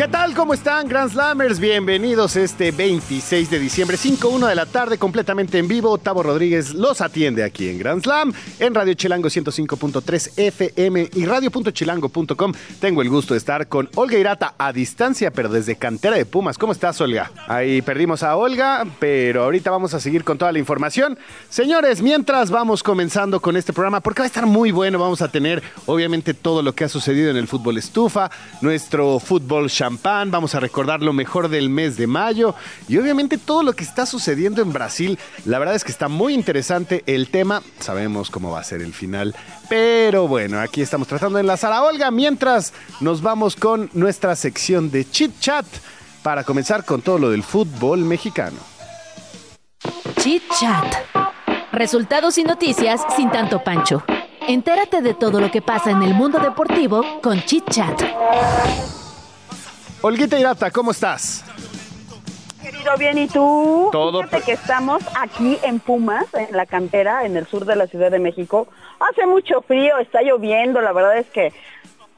¿Qué tal? ¿Cómo están, Grand Slammers? Bienvenidos este 26 de diciembre, 5.1 de la tarde, completamente en vivo. Tavo Rodríguez los atiende aquí en Grand Slam, en Radio Chilango 105.3 FM y radio.chilango.com. Tengo el gusto de estar con Olga Irata a distancia, pero desde Cantera de Pumas. ¿Cómo estás, Olga? Ahí perdimos a Olga, pero ahorita vamos a seguir con toda la información. Señores, mientras vamos comenzando con este programa, porque va a estar muy bueno, vamos a tener obviamente todo lo que ha sucedido en el fútbol estufa, nuestro fútbol vamos a recordar lo mejor del mes de mayo y obviamente todo lo que está sucediendo en Brasil. La verdad es que está muy interesante el tema, sabemos cómo va a ser el final, pero bueno, aquí estamos tratando de enlazar a Olga mientras nos vamos con nuestra sección de Chit Chat para comenzar con todo lo del fútbol mexicano. Chit Chat. Resultados y noticias sin tanto pancho. Entérate de todo lo que pasa en el mundo deportivo con Chit Chat. Olguita Irata, ¿cómo estás? Querido, bien, ¿y tú? Todo Fíjate que estamos aquí en Pumas, en la cantera, en el sur de la Ciudad de México. Hace mucho frío, está lloviendo, la verdad es que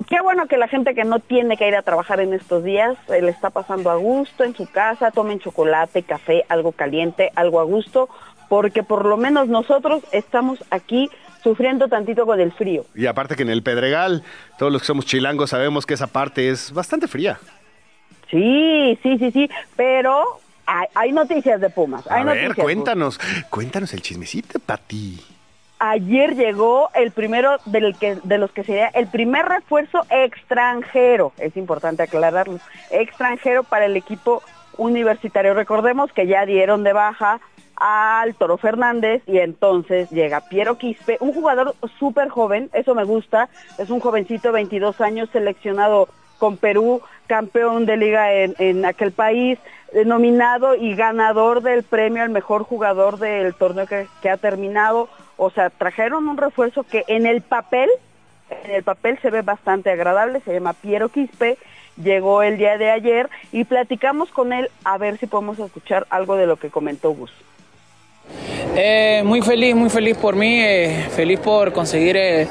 qué bueno que la gente que no tiene que ir a trabajar en estos días eh, le está pasando a gusto en su casa, tomen chocolate, café, algo caliente, algo a gusto, porque por lo menos nosotros estamos aquí sufriendo tantito con el frío. Y aparte que en el Pedregal, todos los que somos chilangos sabemos que esa parte es bastante fría. Sí, sí, sí, sí, pero hay, noticias de Pumas. A ver, cuéntanos, cuéntanos el chismecito, Pati. Ayer llegó el primero del que, de los que sería el primer refuerzo extranjero, es importante aclararlo, extranjero para el equipo universitario. Recordemos que ya dieron de baja al Toro Fernández y entonces llega Piero Quispe, un jugador súper joven, eso me gusta, es un jovencito, 22 años, seleccionado con Perú, campeón de liga en, aquel país, nominado y ganador del premio al mejor jugador del torneo que, ha terminado. O sea, trajeron un refuerzo que en el papel, en el papel se ve bastante agradable, se llama Piero Quispe, llegó el día de ayer y platicamos con él a ver si podemos escuchar algo de lo que comentó Gus. Eh, muy feliz, muy feliz por mí, eh, feliz por conseguir eh,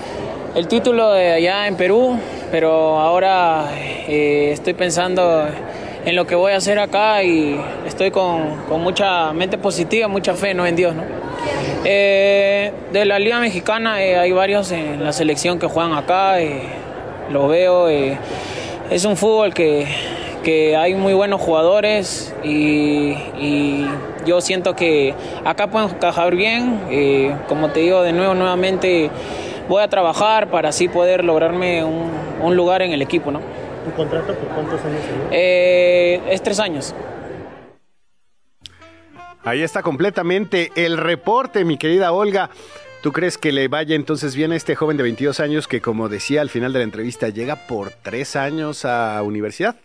el título de allá en Perú, pero ahora eh, estoy pensando en lo que voy a hacer acá y estoy con, mucha mente positiva, mucha fe ¿no? en Dios. ¿no? Eh, de la Liga Mexicana eh, hay varios en la selección que juegan acá, lo veo, es un fútbol que, hay muy buenos jugadores y, y, yo siento que acá pueden encajar bien, como te digo de nuevo, nuevamente voy a trabajar para así poder lograrme un, lugar en el equipo, ¿no? ¿Tu contrato por cuántos años eh, es tres años. Ahí está completamente el reporte, mi querida Olga. ¿Tú crees que le vaya entonces bien a este joven de 22 años que, como decía al final de la entrevista, llega por tres años a universidad?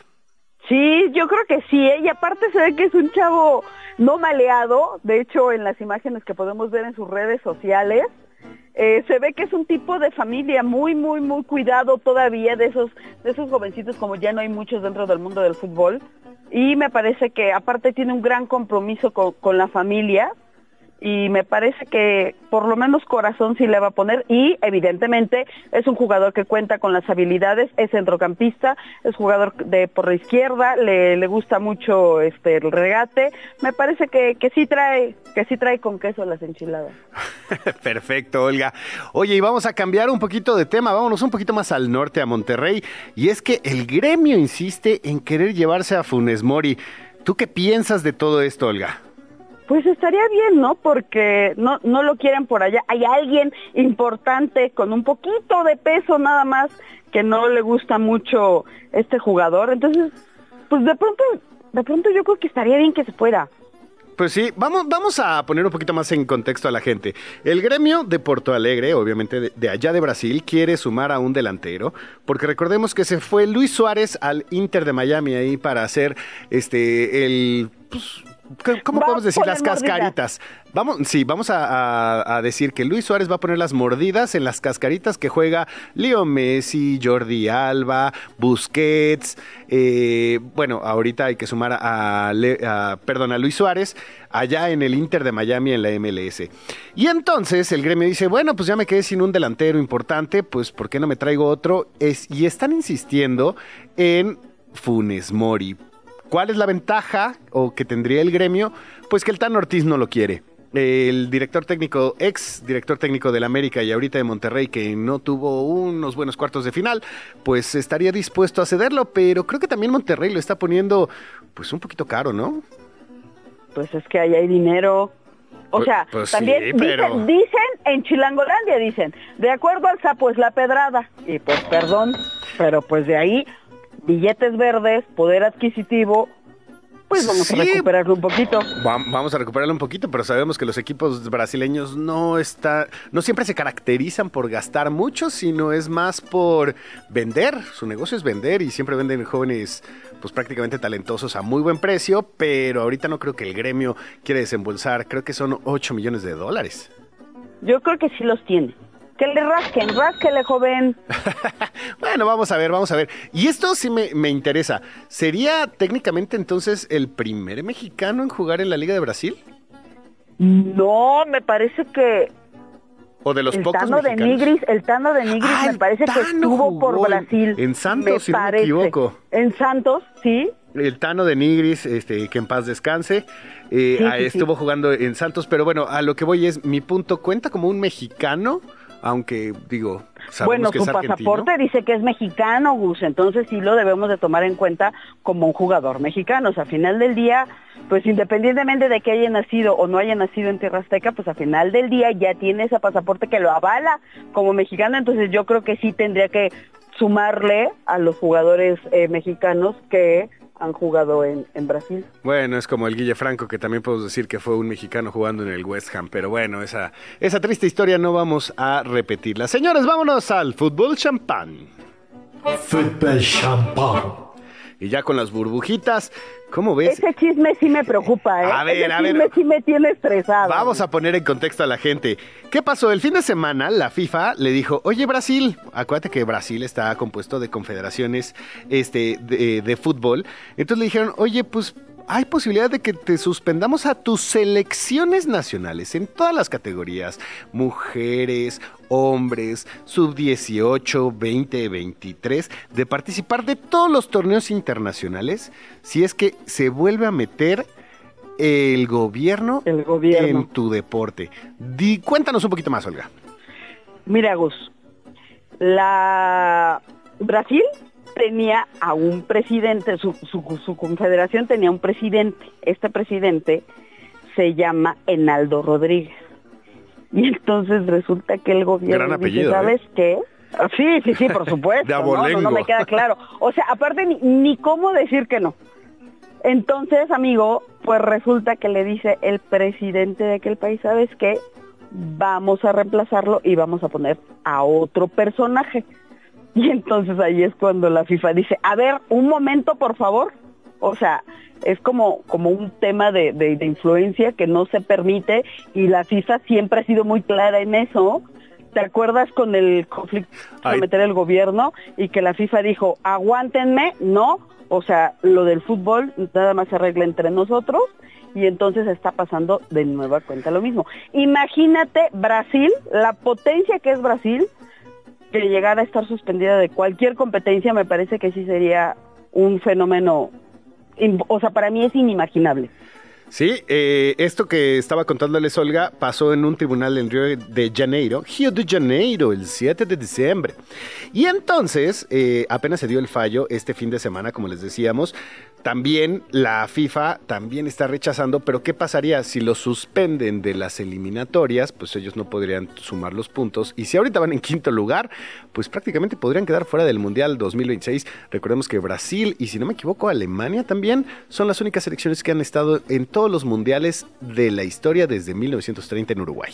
Sí, yo creo que sí, ¿eh? y aparte se ve que es un chavo no maleado, de hecho en las imágenes que podemos ver en sus redes sociales, eh, se ve que es un tipo de familia muy, muy, muy cuidado todavía de esos, de esos jovencitos, como ya no hay muchos dentro del mundo del fútbol. Y me parece que aparte tiene un gran compromiso con, con la familia y me parece que por lo menos corazón sí le va a poner y evidentemente es un jugador que cuenta con las habilidades, es centrocampista, es jugador de por la izquierda, le, le gusta mucho este el regate, me parece que, que sí trae, que sí trae con queso las enchiladas. Perfecto, Olga. Oye, y vamos a cambiar un poquito de tema, vámonos un poquito más al norte, a Monterrey, y es que el gremio insiste en querer llevarse a Funes Mori. ¿Tú qué piensas de todo esto, Olga? Pues estaría bien, ¿no? Porque no, no lo quieren por allá. Hay alguien importante con un poquito de peso nada más que no le gusta mucho este jugador. Entonces, pues de pronto, de pronto yo creo que estaría bien que se fuera. Pues sí, vamos, vamos a poner un poquito más en contexto a la gente. El gremio de Porto Alegre, obviamente de, allá de Brasil, quiere sumar a un delantero, porque recordemos que se fue Luis Suárez al Inter de Miami ahí para hacer este el pues, ¿Cómo- ¿Cómo Va podemos decir las mordidas. cascaritas? Vamos, sí, vamos a, a- a decir que Luis Suárez va a poner las mordidas en las cascaritas que juega Leo Messi, Jordi Alba, Busquets. eh, bueno, ahorita hay que sumar a, a- perdón, a Luis Suárez allá en el Inter de Miami en la MLS. Y entonces el gremio dice, bueno, pues ya me quedé sin un delantero importante, pues ¿por qué no me traigo otro? Es, y están insistiendo en Funes Mori. ¿Cuál es la ventaja o que tendría el gremio? Pues que el Tan Ortiz no lo quiere. El director técnico, ex director técnico del América y ahorita de Monterrey, que no tuvo unos buenos cuartos de final, pues estaría dispuesto a cederlo, pero creo que también Monterrey lo está poniendo pues un poquito caro, ¿no? Pues es que ahí hay dinero. O Pues- sea, pues sí, también pero- dicen, dicen en Chilangolandia, dicen, de acuerdo al sapo es la pedrada. Y pues perdón, pero pues de ahí, billetes verdes, poder adquisitivo, pues vamos Sí. a recuperarlo un poquito. Va- Vamos a recuperarlo un poquito, pero sabemos que los equipos brasileños no está, no siempre se caracterizan por gastar mucho, sino es más por vender. Su negocio es vender y siempre venden jóvenes, pues prácticamente talentosos a muy buen precio, pero ahorita no creo que el gremio quiere desembolsar, creo que son 8 millones de dólares. Yo creo que sí los tiene. Que le rasquen, rásquele, joven. Bueno, vamos a ver, vamos a ver. Y esto sí me, me interesa. ¿Sería técnicamente entonces el primer mexicano en jugar en la Liga de Brasil? No, me parece que ¿O de los el pocos Tano de? Nigris, el Tano de Nigris Ah, me parece que estuvo por Brasil. en Santos, si no me equivoco. En Santos, sí. El Tano de Nigris, este, que en paz descanse, eh, Sí, ah, sí. estuvo jugando en Santos, pero bueno, a lo que voy es, mi punto, ¿cuenta como un mexicano? Aunque, digo, sabemos Bueno, que su es pasaporte dice que es mexicano, Gus, entonces sí lo debemos de tomar en cuenta como un jugador mexicano. O sea, a final del día, pues independientemente de que haya nacido o no haya nacido en Tierra Azteca, pues a final del día ya tiene ese pasaporte que lo avala como mexicano, entonces yo creo que sí tendría que sumarle a los jugadores eh, mexicanos que han jugado en, en Brasil. Bueno, es como el Guille Franco, que también podemos decir que fue un mexicano jugando en el West Ham, pero bueno, esa, esa triste historia no vamos a repetirla. Señores, vámonos al fútbol champán. Fútbol champán. Y ya con las burbujitas, ¿cómo ves? Ese chisme sí me preocupa, ¿eh? A ver, Ese a ver. chisme sí me tiene estresado. Vamos a poner en contexto a la gente. ¿Qué pasó? El fin de semana la FIFA le dijo, oye Brasil, acuérdate que Brasil está compuesto de confederaciones este, de, de fútbol. Entonces le dijeron, oye, pues hay posibilidad de que te suspendamos a tus selecciones nacionales en todas las categorías. Mujeres, hombres, sub-18, 20, 23, de participar de todos los torneos internacionales si es que se vuelve a meter el gobierno, El gobierno. en tu deporte. Di, cuéntanos un poquito más, Olga. Mira, Gus, la Brasil tenía a un presidente, su, su, su confederación tenía un presidente. Este presidente se llama Enaldo Rodríguez. Y entonces resulta que el gobierno Gran dice, ¿eh? ¿sabes qué? Ah, Sí, sí, sí, por supuesto. De ¿no? No, no, me queda claro. O sea, aparte ni, ni cómo decir que no. Entonces, amigo, pues resulta que le dice el presidente de aquel país, ¿sabes qué? Vamos a reemplazarlo y vamos a poner a otro personaje. Y entonces ahí es cuando la FIFA dice, a ver, un momento, por favor. O sea, es como, como un tema de, de- de influencia que no se permite y la FIFA siempre ha sido muy clara en eso. ¿Te acuerdas con el conflicto Ay. meter el gobierno y que la FIFA dijo, aguántenme, no, o sea, lo del fútbol nada más se arregla entre nosotros y entonces está pasando de nueva cuenta lo mismo. Imagínate Brasil, la potencia que es Brasil, que llegara a estar suspendida de cualquier competencia, me parece que sí sería un fenómeno, o sea, para mí es inimaginable. Sí, eh, esto que estaba contándoles Olga pasó en un tribunal en Río de Janeiro, Río de Janeiro, el 7 de diciembre. Y entonces, eh, apenas se dio el fallo este fin de semana, como les decíamos. También la FIFA también está rechazando, pero ¿qué pasaría si los suspenden de las eliminatorias? Pues ellos no podrían sumar los puntos. Y si ahorita van en quinto lugar, pues prácticamente podrían quedar fuera del Mundial 2026. Recordemos que Brasil y si no me equivoco Alemania también son las únicas selecciones que han estado en todos los mundiales de la historia desde 1930 en Uruguay.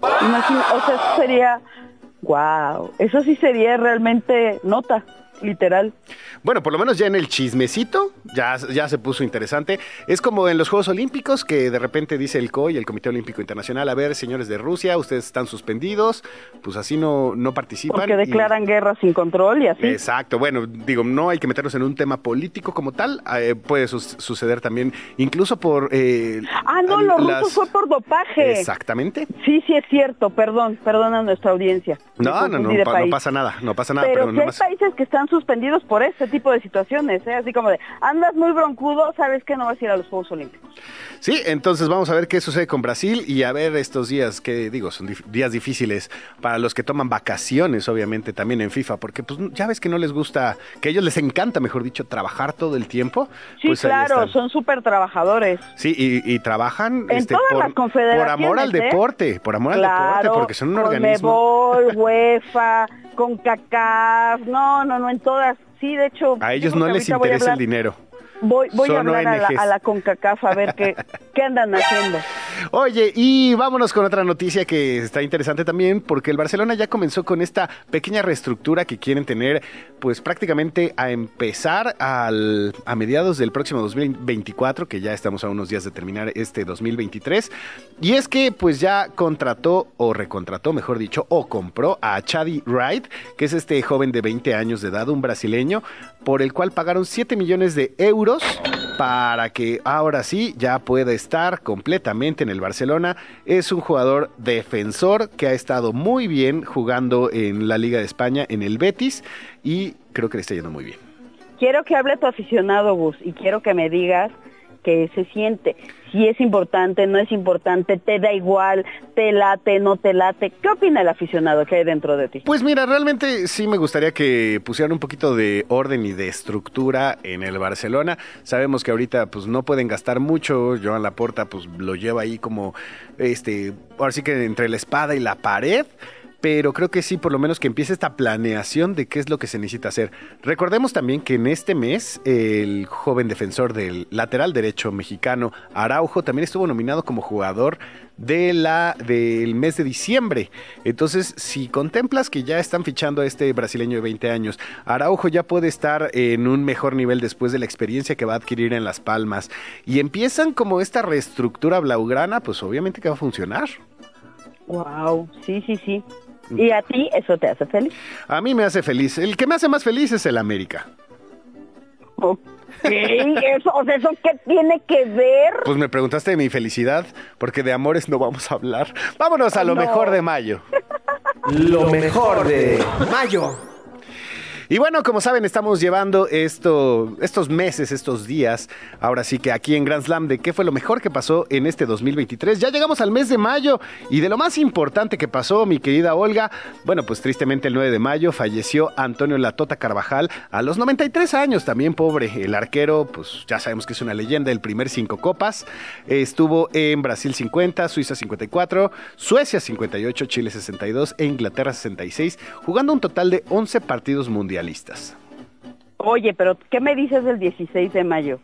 Imagina, o sea, eso sería, wow, eso sí sería realmente nota literal. Bueno, por lo menos ya en el chismecito ya, ya se puso interesante. Es como en los Juegos Olímpicos que de repente dice el COI, el Comité Olímpico Internacional, a ver, señores de Rusia, ustedes están suspendidos, pues así no, no participan. Porque declaran guerra sin control y así. Exacto, bueno, digo, no hay que meternos en un tema político como tal, eh, puede suceder también, incluso por... Eh, ah, no, los rusos fue por dopaje. Exactamente. Sí, sí es cierto, perdón, perdón a nuestra audiencia. No, no, no, no, pasa nada, no pasa nada. Pero, pero hay países que están suspendidos por este tipo de situaciones, ¿eh? así como de, andas muy broncudo, sabes que no vas a ir a los Juegos Olímpicos. Sí, entonces vamos a ver qué sucede con Brasil y a ver estos días, que digo, son días difíciles para los que toman vacaciones, obviamente, también en FIFA, porque pues ya ves que no les gusta, que a ellos les encanta, mejor dicho, trabajar todo el tiempo. Sí, pues claro, son súper trabajadores. Sí, y, trabajan en este, todas por, las confederaciones, por amor al ¿eh? deporte, por amor al deporte, porque son un organismo. UEFA, con CACAF, no, no, no, en todas Sí, de hecho. A ellos no les interesa el dinero. Voy, voy a hablar a la, a la, CONCACAF a ver qué, qué andan haciendo. Oye, y vámonos con otra noticia que está interesante también, porque el Barcelona ya comenzó con esta pequeña reestructura que quieren tener, pues prácticamente a empezar al, a mediados del próximo 2024, que ya estamos a unos días de terminar este 2023. Y es que pues ya contrató, o recontrató, mejor dicho, o compró a Chadi Wright, que es este joven de 20 años de edad, un brasileño, por el cual pagaron 7 millones de euros para que ahora sí ya pueda estar completamente en el Barcelona. Es un jugador defensor que ha estado muy bien jugando en la Liga de España en el Betis y creo que le está yendo muy bien. Quiero que hable tu aficionado, Gus, y quiero que me digas que se siente. Si es importante, no es importante, te da igual, te late, no te late. ¿Qué opina el aficionado que hay dentro de ti? Pues mira, realmente sí me gustaría que pusieran un poquito de orden y de estructura en el Barcelona. Sabemos que ahorita pues no pueden gastar mucho. Joan Laporta pues lo lleva ahí como este, ahora sí que entre la espada y la pared pero creo que sí, por lo menos que empiece esta planeación de qué es lo que se necesita hacer. Recordemos también que en este mes el joven defensor del lateral derecho mexicano Araujo también estuvo nominado como jugador de la del mes de diciembre. Entonces, si contemplas que ya están fichando a este brasileño de 20 años, Araujo ya puede estar en un mejor nivel después de la experiencia que va a adquirir en Las Palmas y empiezan como esta reestructura blaugrana, pues obviamente que va a funcionar. Wow, sí, sí, sí. ¿Y a ti eso te hace feliz? A mí me hace feliz. El que me hace más feliz es el América. Ok, eso, o sea, ¿eso qué tiene que ver? Pues me preguntaste de mi felicidad, porque de amores no vamos a hablar. Vámonos a lo mejor de mayo. lo mejor de mayo. Y bueno, como saben, estamos llevando esto, estos meses, estos días, ahora sí que aquí en Grand Slam, de qué fue lo mejor que pasó en este 2023. Ya llegamos al mes de mayo y de lo más importante que pasó, mi querida Olga, bueno, pues tristemente el 9 de mayo falleció Antonio Latota Carvajal a los 93 años, también pobre. El arquero, pues ya sabemos que es una leyenda, el primer cinco copas. Estuvo en Brasil 50, Suiza 54, Suecia 58, Chile 62 e Inglaterra 66, jugando un total de 11 partidos mundiales. Oye, pero ¿qué me dices del 16 de mayo?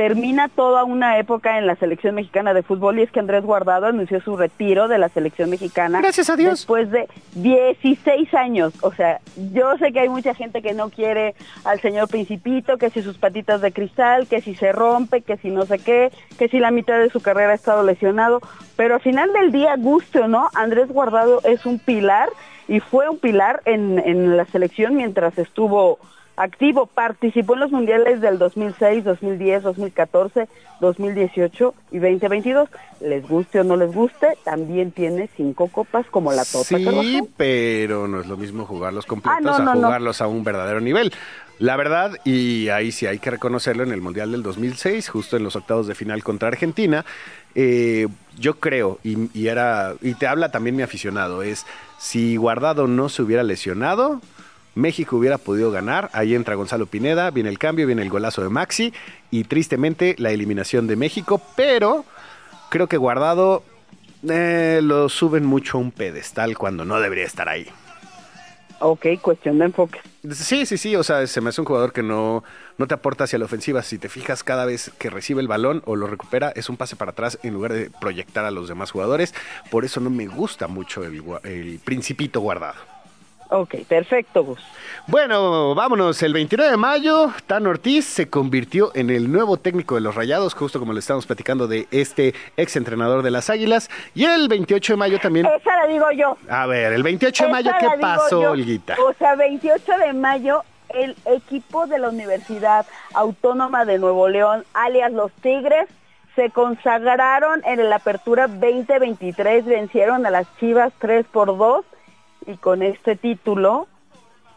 Termina toda una época en la selección mexicana de fútbol y es que Andrés Guardado anunció su retiro de la selección mexicana. Gracias a Dios. Después de 16 años. O sea, yo sé que hay mucha gente que no quiere al señor Principito, que si sus patitas de cristal, que si se rompe, que si no sé qué, que si la mitad de su carrera ha estado lesionado. Pero al final del día, guste o no, Andrés Guardado es un pilar y fue un pilar en, en la selección mientras estuvo activo. Participó en los mundiales del 2006, 2010, 2014, 2018 y 2022. Les guste o no les guste, también tiene cinco copas como la Tota. Sí, pero no es lo mismo jugarlos completos ah, a jugarlos a un verdadero nivel. La verdad, y ahí sí hay que reconocerlo, en el Mundial del 2006, justo en los octavos de final contra Argentina, eh, yo creo, y, y, era, y te habla también mi aficionado, es si Guardado no se hubiera lesionado, México hubiera podido ganar. Ahí entra Gonzalo Pineda, viene el cambio, viene el golazo de Maxi y tristemente la eliminación de México, pero creo que Guardado eh, lo suben mucho a un pedestal cuando no debería estar ahí. Ok, cuestión de enfoque. Sí, sí, sí, o sea, se me hace un jugador que no, no te aporta hacia la ofensiva. Si te fijas, cada vez que recibe el balón o lo recupera, es un pase para atrás en lugar de proyectar a los demás jugadores. Por eso no me gusta mucho el, el principito guardado. Ok, perfecto, Gus. Bueno, vámonos. El 29 de mayo, Tan Ortiz se convirtió en el nuevo técnico de los Rayados, justo como le estamos platicando de este ex entrenador de las Águilas. Y el 28 de mayo también. Esa la digo yo. A ver, el 28 de mayo, ¿qué pasó, Olguita? O sea, 28 de mayo, el equipo de la Universidad Autónoma de Nuevo León, alias los Tigres, se consagraron en la apertura 2023, vencieron a las Chivas 3 por 2 y con este título,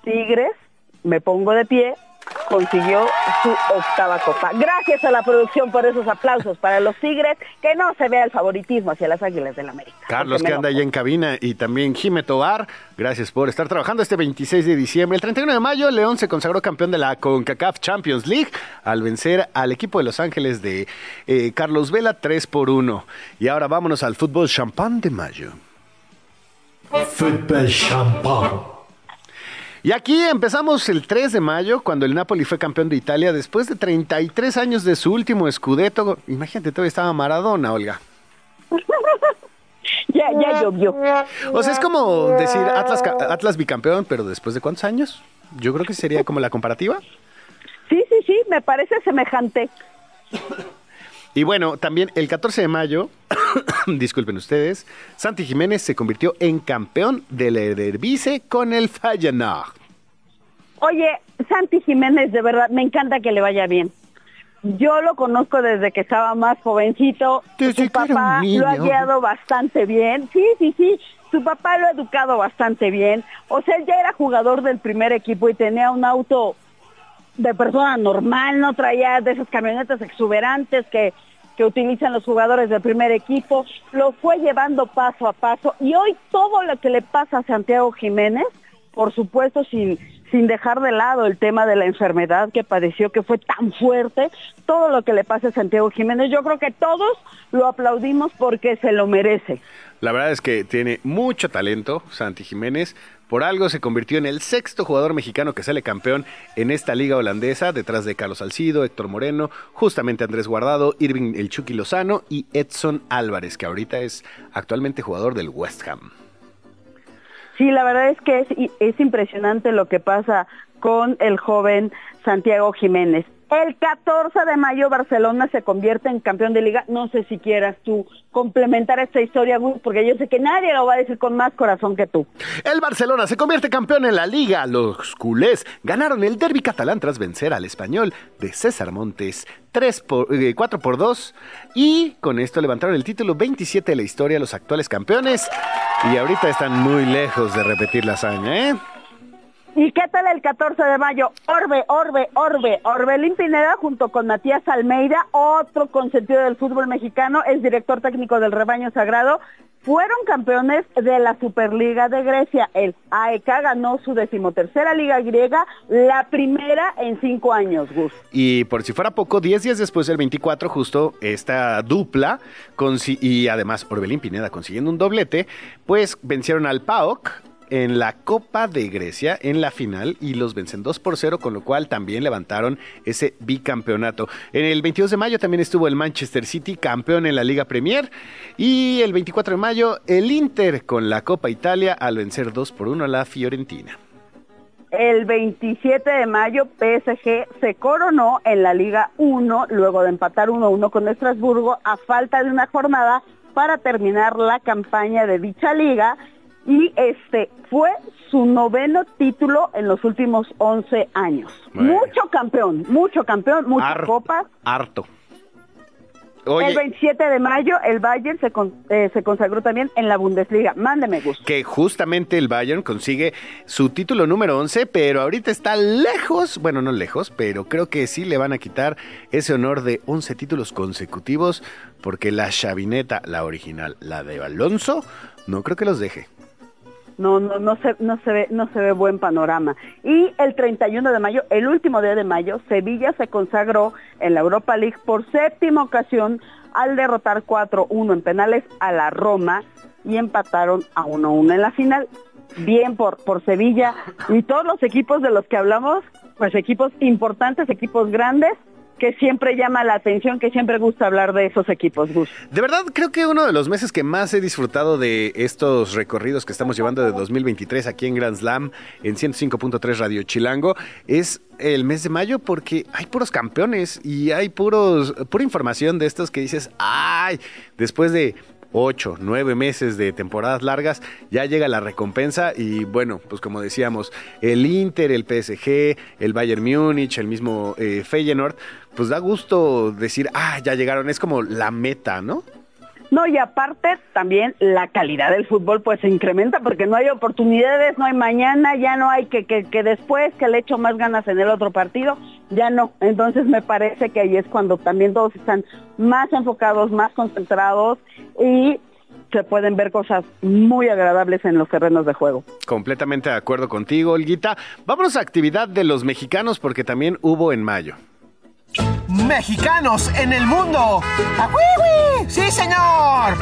Tigres, me pongo de pie, consiguió su octava copa. Gracias a la producción por esos aplausos para los Tigres, que no se vea el favoritismo hacia las Águilas del la América. Carlos que anda ahí en cabina y también Jime Tobar, gracias por estar trabajando este 26 de diciembre. El 31 de mayo, León se consagró campeón de la CONCACAF Champions League al vencer al equipo de Los Ángeles de eh, Carlos Vela 3 por 1. Y ahora vámonos al fútbol champán de mayo. Fútbol champán. Y aquí empezamos el 3 de mayo, cuando el Napoli fue campeón de Italia después de 33 años de su último escudeto. Imagínate, todavía estaba Maradona, Olga. ya, ya llovió. O sea, es como decir Atlas, Atlas bicampeón, pero después de cuántos años? Yo creo que sería como la comparativa. Sí, sí, sí, me parece semejante. Y bueno, también el 14 de mayo, disculpen ustedes, Santi Jiménez se convirtió en campeón del Eredivisie con el Feyenoord. Oye, Santi Jiménez, de verdad, me encanta que le vaya bien. Yo lo conozco desde que estaba más jovencito. Desde Su papá lo ha guiado bastante bien. Sí, sí, sí. Su papá lo ha educado bastante bien. O sea, él ya era jugador del primer equipo y tenía un auto de persona normal, no traía de esas camionetas exuberantes que, que utilizan los jugadores del primer equipo, lo fue llevando paso a paso y hoy todo lo que le pasa a Santiago Jiménez, por supuesto sin, sin dejar de lado el tema de la enfermedad que padeció, que fue tan fuerte, todo lo que le pasa a Santiago Jiménez, yo creo que todos lo aplaudimos porque se lo merece. La verdad es que tiene mucho talento Santi Jiménez. Por algo se convirtió en el sexto jugador mexicano que sale campeón en esta liga holandesa, detrás de Carlos Salcido, Héctor Moreno, justamente Andrés Guardado, Irving El Chucky Lozano y Edson Álvarez, que ahorita es actualmente jugador del West Ham. Sí, la verdad es que es, es impresionante lo que pasa con el joven Santiago Jiménez. El 14 de mayo Barcelona se convierte en campeón de liga. No sé si quieras tú complementar esta historia, porque yo sé que nadie lo va a decir con más corazón que tú. El Barcelona se convierte campeón en la liga. Los culés ganaron el derby catalán tras vencer al español de César Montes 3 por, 4 eh, por 2 y con esto levantaron el título 27 de la historia los actuales campeones y ahorita están muy lejos de repetir la hazaña, ¿eh? ¿Y qué tal el 14 de mayo? Orbe, Orbe, Orbe. Orbelín Pineda junto con Matías Almeida, otro consentido del fútbol mexicano, es director técnico del Rebaño Sagrado. Fueron campeones de la Superliga de Grecia. El AEK ganó su decimotercera liga griega, la primera en cinco años, Gus. Y por si fuera poco, diez días después del 24, justo esta dupla, y además Orbelín Pineda consiguiendo un doblete, pues vencieron al PAOK en la Copa de Grecia en la final y los vencen 2 por 0, con lo cual también levantaron ese bicampeonato. En el 22 de mayo también estuvo el Manchester City campeón en la Liga Premier y el 24 de mayo el Inter con la Copa Italia al vencer 2 por 1 a la Fiorentina. El 27 de mayo PSG se coronó en la Liga 1 luego de empatar 1-1 con Estrasburgo a falta de una jornada para terminar la campaña de dicha liga y este fue su noveno título en los últimos 11 años. Mucho campeón, mucho campeón, muchas copas. Harto. el 27 de mayo el Bayern se, eh, se consagró también en la Bundesliga. Mándeme gusto. Que justamente el Bayern consigue su título número 11, pero ahorita está lejos, bueno, no lejos, pero creo que sí le van a quitar ese honor de 11 títulos consecutivos, porque la chavineta, la original, la de Alonso, no creo que los deje no, no, no se, no se ve, no se ve buen panorama. Y el 31 de mayo, el último día de mayo, Sevilla se consagró en la Europa League por séptima ocasión al derrotar 4-1 en penales a la Roma y empataron a 1-1 en la final. bien por, por Sevilla y todos los equipos de los que hablamos, pues equipos importantes, equipos grandes, que siempre llama la atención, que siempre gusta hablar de esos equipos, Gus. De verdad, creo que uno de los meses que más he disfrutado de estos recorridos que estamos llevando de 2023 aquí en Grand Slam, en 105.3 Radio Chilango, es el mes de mayo porque hay puros campeones y hay puros, pura información de estos que dices, ay, después de ocho, nueve meses de temporadas largas, ya llega la recompensa y bueno, pues como decíamos, el Inter, el PSG, el Bayern Múnich, el mismo eh, Feyenoord, pues da gusto decir, ah, ya llegaron, es como la meta, ¿no? No, y aparte también la calidad del fútbol pues se incrementa porque no hay oportunidades, no hay mañana, ya no hay que, que, que después que le echo más ganas en el otro partido, ya no. Entonces me parece que ahí es cuando también todos están más enfocados, más concentrados y se pueden ver cosas muy agradables en los terrenos de juego. Completamente de acuerdo contigo, Olguita. Vámonos a actividad de los mexicanos porque también hubo en mayo. Mexicanos en el mundo. ¡Ahuihui! ¡Sí, señor!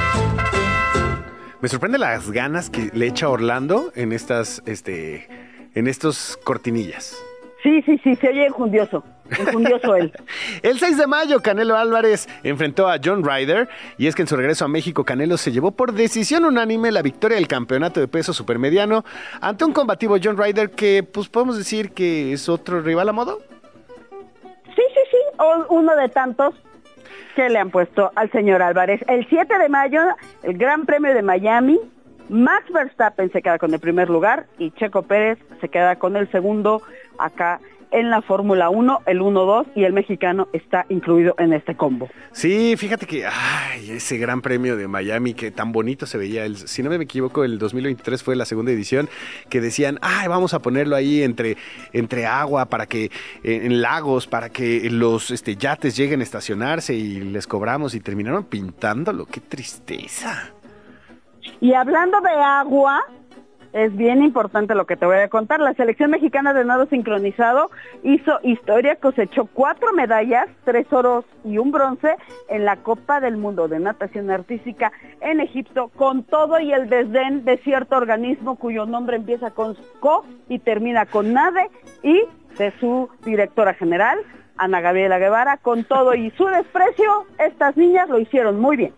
Me sorprende las ganas que le echa Orlando en estas, este, en estos cortinillas. Sí, sí, sí, se oye enjundioso. Enjundioso él. El 6 de mayo, Canelo Álvarez enfrentó a John Ryder y es que en su regreso a México, Canelo se llevó por decisión unánime la victoria del campeonato de peso supermediano ante un combativo John Ryder que, pues podemos decir que es otro rival a modo. Uno de tantos que le han puesto al señor Álvarez. El 7 de mayo, el Gran Premio de Miami, Max Verstappen se queda con el primer lugar y Checo Pérez se queda con el segundo acá en la Fórmula 1, el 1-2 y el mexicano está incluido en este combo. Sí, fíjate que ay, ese gran premio de Miami que tan bonito se veía, el- si no me equivoco, el 2023 fue la segunda edición, que decían, ay, vamos a ponerlo ahí entre, entre agua para que, en lagos, para que los este, yates lleguen a estacionarse y les cobramos y terminaron pintándolo, qué tristeza. Y hablando de agua, es bien importante lo que te voy a contar. La selección mexicana de nado sincronizado hizo historia, cosechó cuatro medallas, tres oros y un bronce en la Copa del Mundo de Natación Artística en Egipto, con todo y el desdén de cierto organismo cuyo nombre empieza con CO y termina con NADE y de su directora general, Ana Gabriela Guevara, con todo y su desprecio, estas niñas lo hicieron muy bien.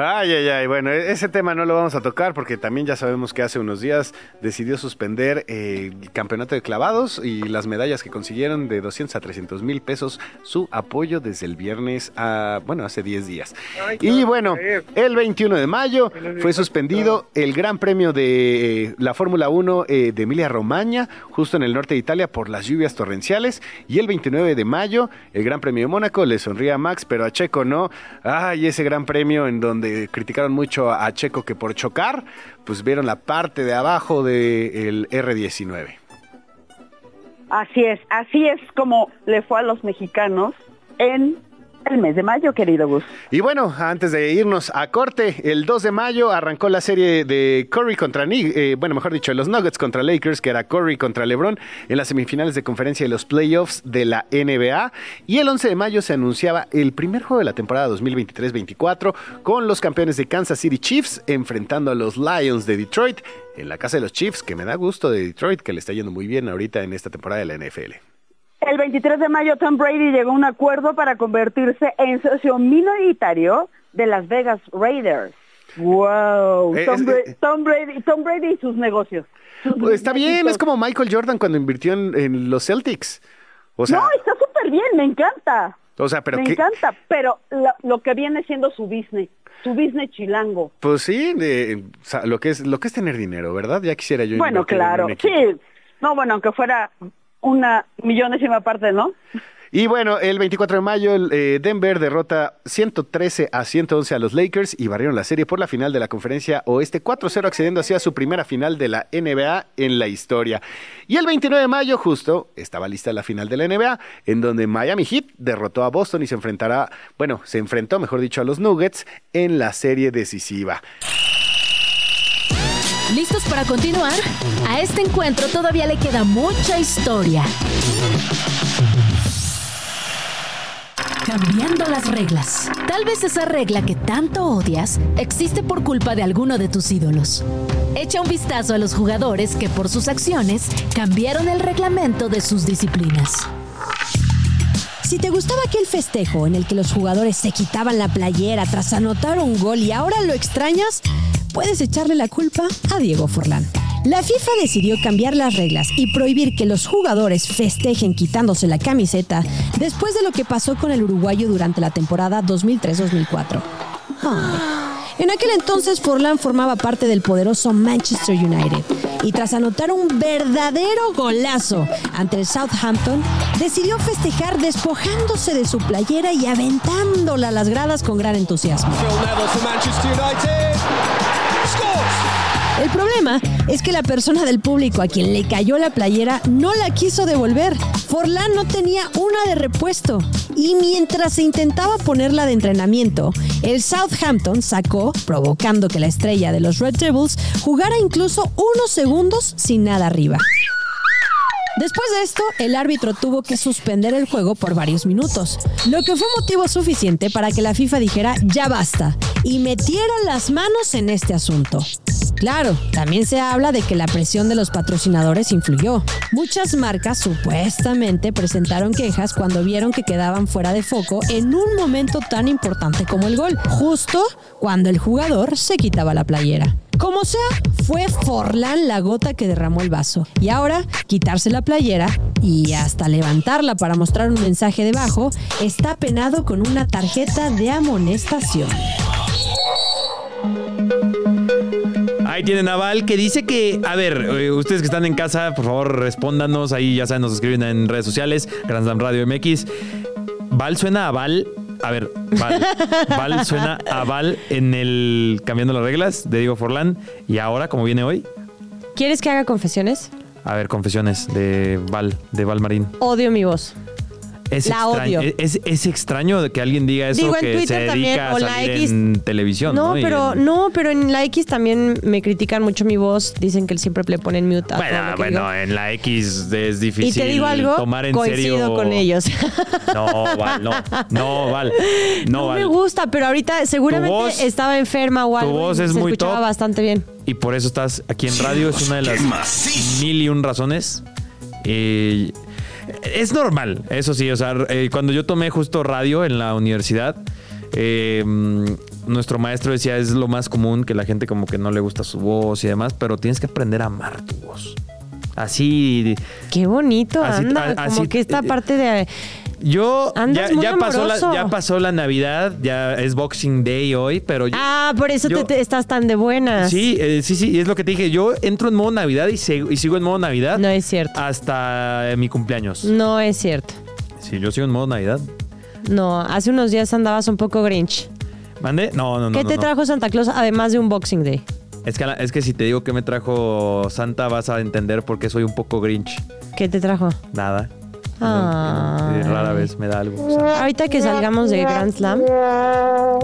Ay, ay, ay, bueno, e- ese tema no lo vamos a tocar porque también ya sabemos que hace unos días decidió suspender eh, el campeonato de clavados y las medallas que consiguieron de 200 a 300 mil pesos su apoyo desde el viernes a, bueno, hace 10 días. Y bueno, el 21 de mayo fue suspendido el Gran Premio de eh, la Fórmula 1 eh, de Emilia Romagna, justo en el norte de Italia por las lluvias torrenciales. Y el 29 de mayo, el Gran Premio de Mónaco le sonría a Max, pero a Checo no. Ay, ese Gran Premio en donde criticaron mucho a Checo que por chocar, pues vieron la parte de abajo del R19. Así es, así es como le fue a los mexicanos en el mes de mayo, querido Gus. Y bueno, antes de irnos a corte, el 2 de mayo arrancó la serie de Curry contra Ni- eh, bueno, mejor dicho, los Nuggets contra Lakers, que era Curry contra LeBron en las semifinales de conferencia de los playoffs de la NBA. Y el 11 de mayo se anunciaba el primer juego de la temporada 2023-24 con los campeones de Kansas City Chiefs enfrentando a los Lions de Detroit en la casa de los Chiefs, que me da gusto de Detroit, que le está yendo muy bien ahorita en esta temporada de la NFL. El 23 de mayo Tom Brady llegó a un acuerdo para convertirse en socio minoritario de Las Vegas Raiders. Wow, Eh, Tom, es- Bra- eh, Tom Brady, Tom Brady y sus negocios. Sus Pues está bien, es como Michael Jordan cuando invirtió en, en los Celtics. O sea, no, está súper bien, me encanta. o sea, pero me qué- encanta, pero lo, lo que viene siendo su business, su business chilango. Pues sí, de- o sea, lo que es lo que es tener dinero, ¿verdad? Ya quisiera yo. Bueno, claro, sí. No, bueno, aunque fuera una millonésima parte, ¿no? Y bueno, el 24 de mayo, eh, Denver derrota 113 a 111 a los Lakers y barrieron la serie por la final de la conferencia oeste 4-0, accediendo así a su primera final de la NBA en la historia. Y el 29 de mayo, justo, estaba lista la final de la NBA, en donde Miami Heat derrotó a Boston y se enfrentará, bueno, se enfrentó, mejor dicho, a los Nuggets en la serie decisiva. ¿Listos para continuar? A este encuentro todavía le queda mucha historia. Cambiando las reglas. Tal vez esa regla que tanto odias existe por culpa de alguno de tus ídolos. Echa un vistazo a los jugadores que por sus acciones cambiaron el reglamento de sus disciplinas. Si te gustaba aquel festejo en el que los jugadores se quitaban la playera tras anotar un gol y ahora lo extrañas, puedes echarle la culpa a Diego Forlán. La FIFA decidió cambiar las reglas y prohibir que los jugadores festejen quitándose la camiseta después de lo que pasó con el uruguayo durante la temporada 2003-2004. Ah. En aquel entonces Forlán formaba parte del poderoso Manchester United y tras anotar un verdadero golazo ante el Southampton, decidió festejar despojándose de su playera y aventándola a las gradas con gran entusiasmo. El problema es que la persona del público a quien le cayó la playera no la quiso devolver. Forlán no tenía una de repuesto. Y mientras se intentaba ponerla de entrenamiento, el Southampton sacó, provocando que la estrella de los Red Devils jugara incluso unos segundos sin nada arriba. Después de esto, el árbitro tuvo que suspender el juego por varios minutos, lo que fue motivo suficiente para que la FIFA dijera ya basta y metiera las manos en este asunto. Claro, también se habla de que la presión de los patrocinadores influyó. Muchas marcas supuestamente presentaron quejas cuando vieron que quedaban fuera de foco en un momento tan importante como el gol, justo cuando el jugador se quitaba la playera. Como sea, fue Forlán la gota que derramó el vaso. Y ahora, quitarse la playera y hasta levantarla para mostrar un mensaje debajo, está penado con una tarjeta de amonestación. Ahí tienen a Val que dice que, a ver, eh, ustedes que están en casa, por favor respóndanos, ahí ya saben, nos escriben en redes sociales, Grand Slam Radio MX. Val suena a Val a ver, Val, Val suena a Val en el Cambiando las Reglas de Diego Forlán. Y ahora, como viene hoy. ¿Quieres que haga confesiones? A ver, confesiones de Val, de Val Marín. Odio mi voz. Es extraño, Es, extraño que alguien diga eso que se dedica a salir en televisión. No, pero no, pero en la X también me critican mucho mi voz. Dicen que siempre le ponen mute. A bueno, bueno, en la X es difícil. Y te digo algo, tomar en coincido con ellos. No, Val, no, no, Val, no, no me gusta, pero ahorita seguramente estaba enferma o algo. Tu voz es se muy escuchaba bastante bien. Y por eso estás aquí en radio. Es una de las mil y un razones. Y es normal, eso sí. O sea, eh, cuando yo tomé justo radio en la universidad, eh, nuestro maestro decía es lo más común que la gente como que no le gusta su voz y demás, pero tienes que aprender a amar tu voz. Así. Qué bonito, anda. como que esta parte de yo ya, pasó la, ya pasó la Navidad, ya es Boxing Day hoy, pero Ah, por eso te, estás tan de buenas. Sí, eh, sí, sí, es lo que te dije. Yo entro en modo Navidad y, y sigo en modo Navidad. No es cierto. Hasta mi cumpleaños. No es cierto. Sí, yo sigo en modo Navidad. No, hace unos días andabas un poco Grinch. ¿Mande? No, no, no. ¿Qué te trajo Santa Claus además de un Boxing Day? Es que, es que si te digo que me trajo Santa, vas a entender por qué soy un poco Grinch. ¿Qué te trajo? Nada. Ah. rara vez me da algo. Ahorita que salgamos de Grand Slam,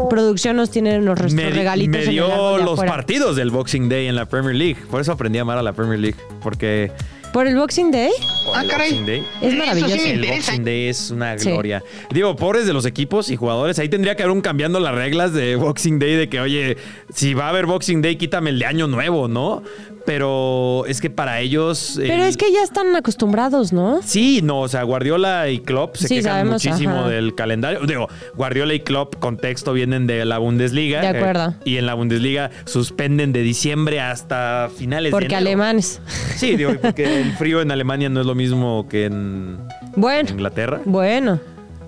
producción nos tiene unos regalitos. Me dio los partidos del Boxing Day en la Premier League. Por eso aprendí a amar a la Premier League. Porque ¿Por el Boxing Day? ah, Boxing Day. Es maravilloso. el Boxing Day es una gloria. Digo, pobres de los equipos y jugadores. Ahí tendría que haber un cambiando las reglas de Boxing Day de que, oye, si va a haber Boxing Day, quítame el de año nuevo, ¿no? Pero es que para ellos. Pero es que ya están acostumbrados, ¿no? Sí, no, o sea, Guardiola y Klopp se quejan muchísimo del calendario. Digo, Guardiola y Klopp, contexto, vienen de la Bundesliga. De acuerdo. y en la Bundesliga suspenden de diciembre hasta finales porque de Porque alemanes. Sí, digo, porque el frío en Alemania no es lo mismo que en, bueno, Inglaterra. Bueno.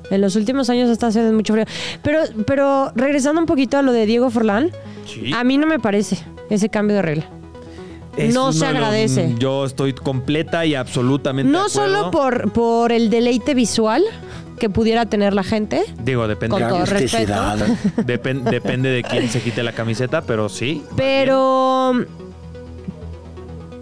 En los últimos años está haciendo mucho frío. Pero, pero regresando un poquito a lo de Diego Forlán, a mí no me parece ese cambio de regla no se agradece. yo estoy completa y absolutamente. No solo por, por el deleite visual que pudiera tener la gente. Digo, depende. Con todo respeto. depende de quién se quite la camiseta, pero sí. Pero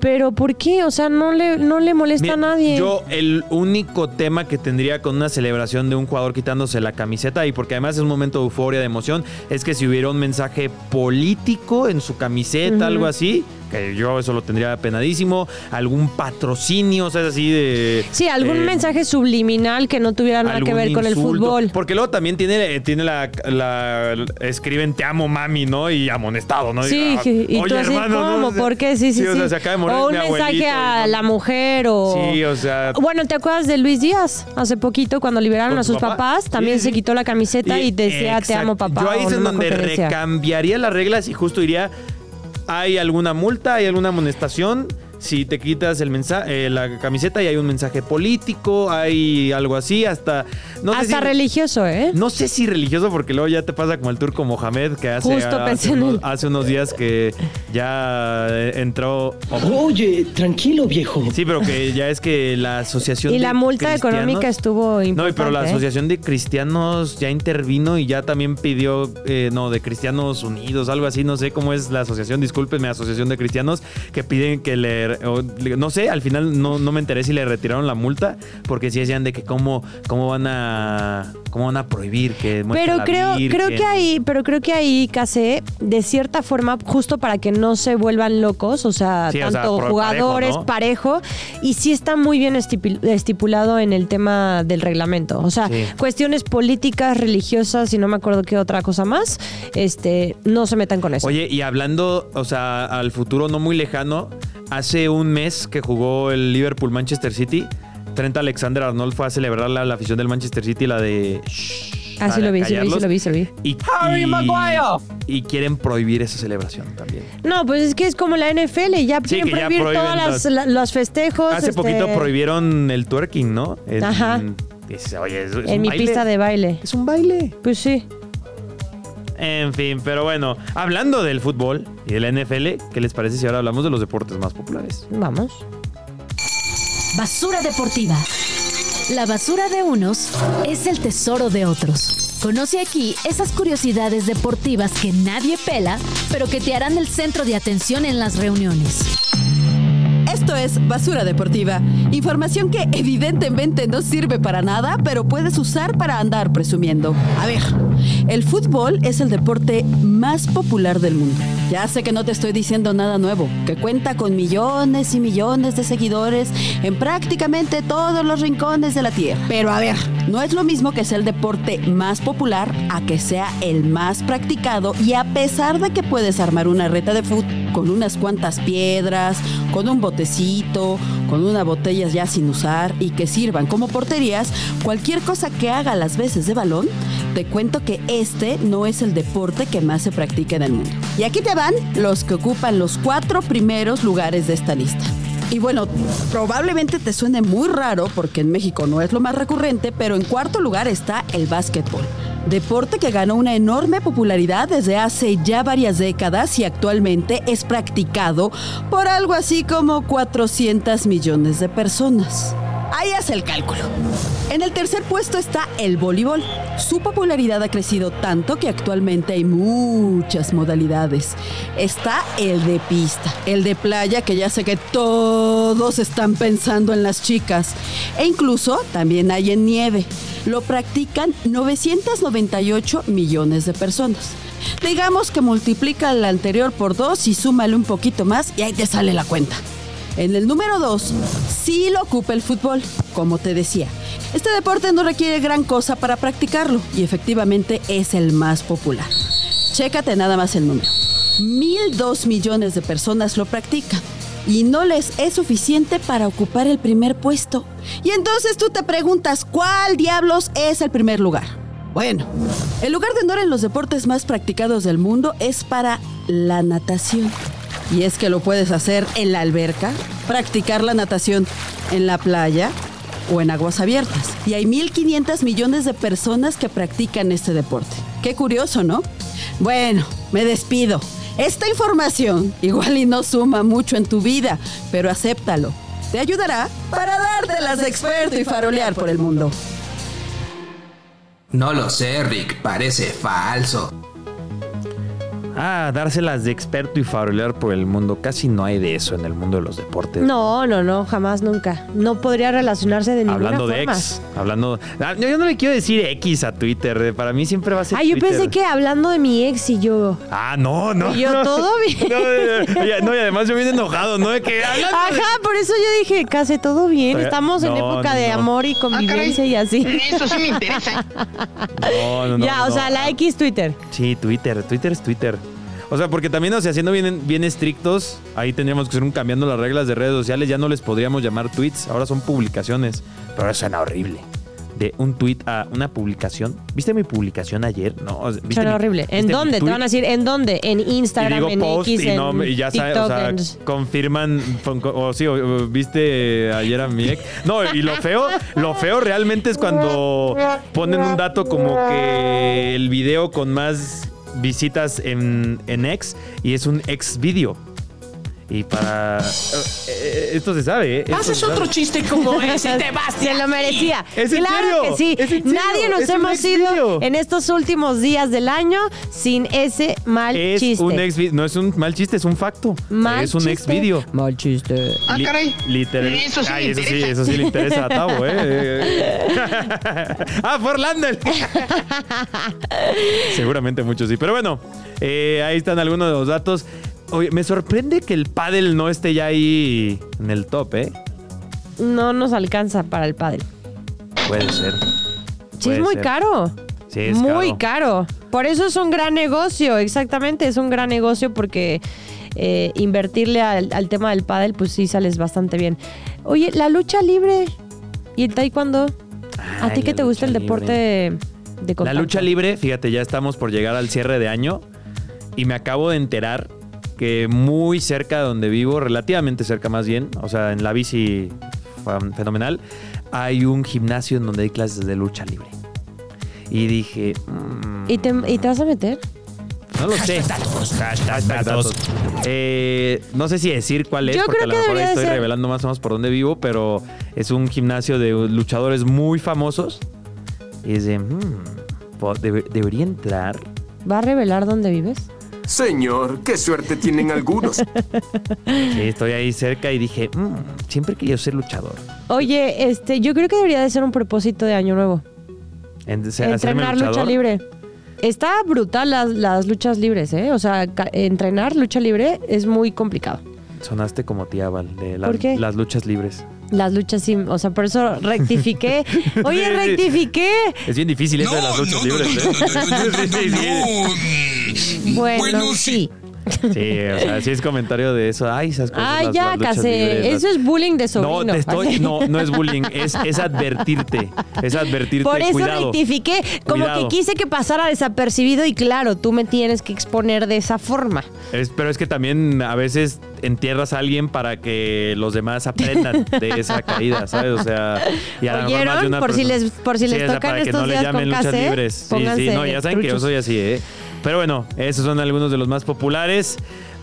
pero ¿por qué? O sea, no le, no le molesta a nadie. Yo, el único tema que tendría con una celebración de un jugador quitándose la camiseta, y porque además es un momento de euforia, de emoción, es que si hubiera un mensaje político en su camiseta, algo así, que yo eso lo tendría penadísimo. Algún patrocinio, o sea, es así de. Sí, algún eh, mensaje subliminal que no tuviera nada que ver con el fútbol. Porque luego también tiene, tiene la, la- Escriben te amo, mami, ¿no? Y amonestado, ¿no? Sí, y "Ah, tú oye, así, hermano, ¿cómo? ¿no? ¿Por qué? Sí, sí, sí. o sea, se acaba de morir o un mi mensaje a y no- la mujer o... Sí, o sea. Bueno, ¿te acuerdas de Luis Díaz? Hace poquito, cuando liberaron ¿Con a su sus papá? papás, también Sí, se quitó la camiseta y, decía te amo papá. Yo ahí es en donde recambiaría las reglas y justo iría, hay alguna multa, hay alguna amonestación. Si te quitas el mensaje, la camiseta y hay un mensaje político, hay algo así, hasta no sé Hasta si- religioso, ¿eh? No sé si religioso, porque luego ya te pasa como el turco Mohamed, que hace, Justo hace pensé en unos, él. hace unos días que ya eh, entró. Oye, tranquilo, viejo. Sí, pero que ya es que la asociación. Y de la multa económica estuvo No, importante. y pero la ¿eh? asociación de cristianos ya intervino y ya también pidió, eh, no, de cristianos unidos, algo así, no sé cómo es la asociación, discúlpenme, asociación de cristianos, que piden que le, o- no sé, al final no, no me enteré si le retiraron la multa, porque sí decían de que cómo, cómo van a, cómo van a prohibir que Pero la creo, Virgen. creo que ahí, pero creo que ahí, Case, de cierta forma, justo para que no se vuelvan locos, o sea, Sí, o sea, tanto jugadores, parejo, y sí está muy bien estipulado en el tema del reglamento. O sea, Sí. cuestiones políticas, religiosas y no me acuerdo qué otra cosa más, este, no se metan con eso. Oye, y hablando, o sea, al futuro no muy lejano, hace un mes que jugó el Liverpool Manchester City, Trent Alexander Arnold fue a celebrarle a la afición del Manchester City la de... shh, Ah, sí lo vi, sí lo vi, sí lo vi, sí lo vi. Y, Harry y- Maguire. Y quieren prohibir esa celebración también. No, pues es que es como la NFL, ya Sí, quieren prohibir todos las- las- la- los festejos. Hace este, poquito prohibieron el twerking, ¿no? En, Ajá. oye, es, es En un mi baile. pista de baile. Es un baile. Pues sí. En fin, pero bueno, hablando del fútbol y de la NFL, ¿qué les parece si ahora hablamos de los deportes más populares? Vamos. Basura deportiva. La basura de unos es el tesoro de otros. Conoce aquí esas curiosidades deportivas que nadie pela, pero que te harán el centro de atención en las reuniones. Esto es Basura Deportiva, información que evidentemente no sirve para nada, pero puedes usar para andar presumiendo. A ver, el fútbol es el deporte más popular del mundo. Ya sé que no te estoy diciendo nada nuevo, que cuenta con millones y millones de seguidores en prácticamente todos los rincones de la Tierra. Pero a ver, no es lo mismo que sea el deporte más popular a que sea el más practicado y a pesar de que puedes armar una reta de fútbol con unas cuantas piedras, con un botecito, con unas botellas ya sin usar y que sirvan como porterías, cualquier cosa que haga las veces de balón, te cuento que este no es el deporte que más se practica en el mundo. Y aquí te van los que ocupan los cuatro primeros lugares de esta lista. Y bueno, probablemente te suene muy raro porque en México no es lo más recurrente, pero en cuarto lugar está el básquetbol. Deporte que ganó una enorme popularidad desde hace ya varias décadas y actualmente es practicado por algo así como 400 millones de personas. Ahí hace el cálculo. En el tercer puesto está el voleibol. Su popularidad ha crecido tanto que actualmente hay muchas modalidades. Está el de pista, el de playa, que ya sé que todos están pensando en las chicas. E incluso también hay en nieve. Lo practican 998 millones de personas. Digamos que multiplica el anterior por dos y súmale un poquito más y ahí te sale la cuenta. En el número 2, sí lo ocupa el fútbol, como te decía. Este deporte no requiere gran cosa para practicarlo y efectivamente es el más popular. Chécate nada más el número. 1.002 millones de personas lo practican y no les es suficiente para ocupar el primer puesto. Y entonces tú te preguntas, ¿cuál diablos es el primer lugar? Bueno, el lugar de honor en los deportes más practicados del mundo es para la natación. Y es que lo puedes hacer en la alberca, practicar la natación en la playa o en aguas abiertas. Y hay 1.500 millones de personas que practican este deporte. Qué curioso, ¿no? Bueno, me despido. Esta información igual y no suma mucho en tu vida, pero acéptalo. Te ayudará para dártelas de experto y farolear por el mundo. No lo sé, Rick, parece falso. Ah, dárselas de experto y farolear por el mundo. Casi no hay de eso en el mundo de los deportes. No, no, no, jamás, nunca. No podría relacionarse de ninguna Hablando de forma. ex, hablando... Ah, yo, yo no le quiero decir X a Twitter, eh, para mí siempre va a ser Ay, yo Twitter. pensé que hablando de mi ex y yo. Ah, no, no. Y yo, no. todo bien. No, y además yo bien enojado, ¿no? De que hablando de- Ajá, por eso yo dije, casi todo bien. Estamos en no, época de no. amor y convivencia y así. Eso sí me interesa. No, no, no, ya, no, o sea, la X Twitter. Sí, Twitter. Twitter es Twitter. O sea, porque también, o sea, siendo bien, bien estrictos, ahí tendríamos que hacer un cambiando las reglas de redes sociales. Ya no les podríamos llamar tweets, ahora son publicaciones. Pero eso suena horrible. De un tweet a una publicación. ¿Viste mi publicación ayer? No, o sea, ¿viste Suena mi- horrible. viste ¿En mi dónde? Te tweet? van a decir, ¿en dónde? En Y Instagram, digo en post X, y, en no, y ya sabes, TikTok. o sea, en- confirman, fon- o sí, o- o viste ayer a mi ex. No, y lo feo, lo feo realmente es cuando ponen un dato como que el video con más visitas en, en ex y es un ex video. Y para... eh, esto se sabe, ¿eh? Haces se otro sabe. chiste como ese, te vas. Se lo merecía. ¿Es en claro serio? que sí. ¿Es en serio? Nadie nos hemos ido en estos últimos días del año sin ese mal Es chiste. un ex no es un mal chiste, es un facto. Mal es un ex video. Mal chiste. Ah, Li- caray. Literal. Eso sí Ay, eso sí, eso sí le interesa a Tavo, ¿eh? ah, fue Orlando. Seguramente muchos sí. Pero bueno, eh, ahí están algunos de los datos. Oye, me sorprende que el pádel no esté ya ahí en el top, ¿eh? No nos alcanza para el padre. Puede ser. Sí, Puede es muy ser. caro. Sí, es muy caro. Por eso es un gran negocio, exactamente, es un gran negocio porque eh, invertirle al, al tema del pádel, pues sí sales bastante bien. Oye, la lucha libre y el taekwondo, ¿a Ay, ti qué te gusta el deporte de, de La lucha libre, fíjate, ya estamos por llegar al cierre de año y me acabo de enterar que muy cerca de donde vivo, relativamente cerca más bien, o sea, en la bici fenomenal, hay un gimnasio en donde hay clases de lucha libre. Y dije, mm, ¿Y te, y te vas a meter? no lo sé. Datos. Eh, no sé si decir cuál es, Yo porque a lo que mejor estoy ser- revelando más o menos por dónde vivo, pero es un gimnasio de luchadores muy famosos. Y es de, mm, debería entrar. ¿Va a revelar dónde vives? Señor, qué suerte tienen algunos. Sí, estoy ahí cerca y dije, "Mm, siempre he querido ser luchador. Oye, este, yo creo que debería de ser un propósito de año nuevo. En- entrenar lucha libre. Está brutal las, las luchas libres, ¿eh? O sea, ca- entrenar lucha libre es muy complicado. Sonaste como tía Val, de la- ¿Por qué? las luchas libres. Las luchas sí, o sea, por eso rectifiqué. Oye, rectifiqué. Es bien difícil eso de las luchas libres, ¿eh? Bueno, sí. Sí, o sea, sí es comentario de eso. Ay, esas cosas. Ay, las- ya, las libres, las- Eso es bullying de sobrino. No, te estoy, no, no es bullying, es, es advertirte. Es advertirte. Por eso cuidado. rectifiqué, como Cuidado. que quise que pasara desapercibido y claro, tú me tienes que exponer de esa forma. Es- pero es que también a veces entierras a alguien para que los demás aprendan de esa caída, ¿sabes? O sea, y a más de una Por si les- por si Sí, les sea, tocan para que estos no le días llamen con luchas libres. Sí, sí, no, ya saben que yo soy así, ¿eh? Pero bueno, esos son algunos de los más populares.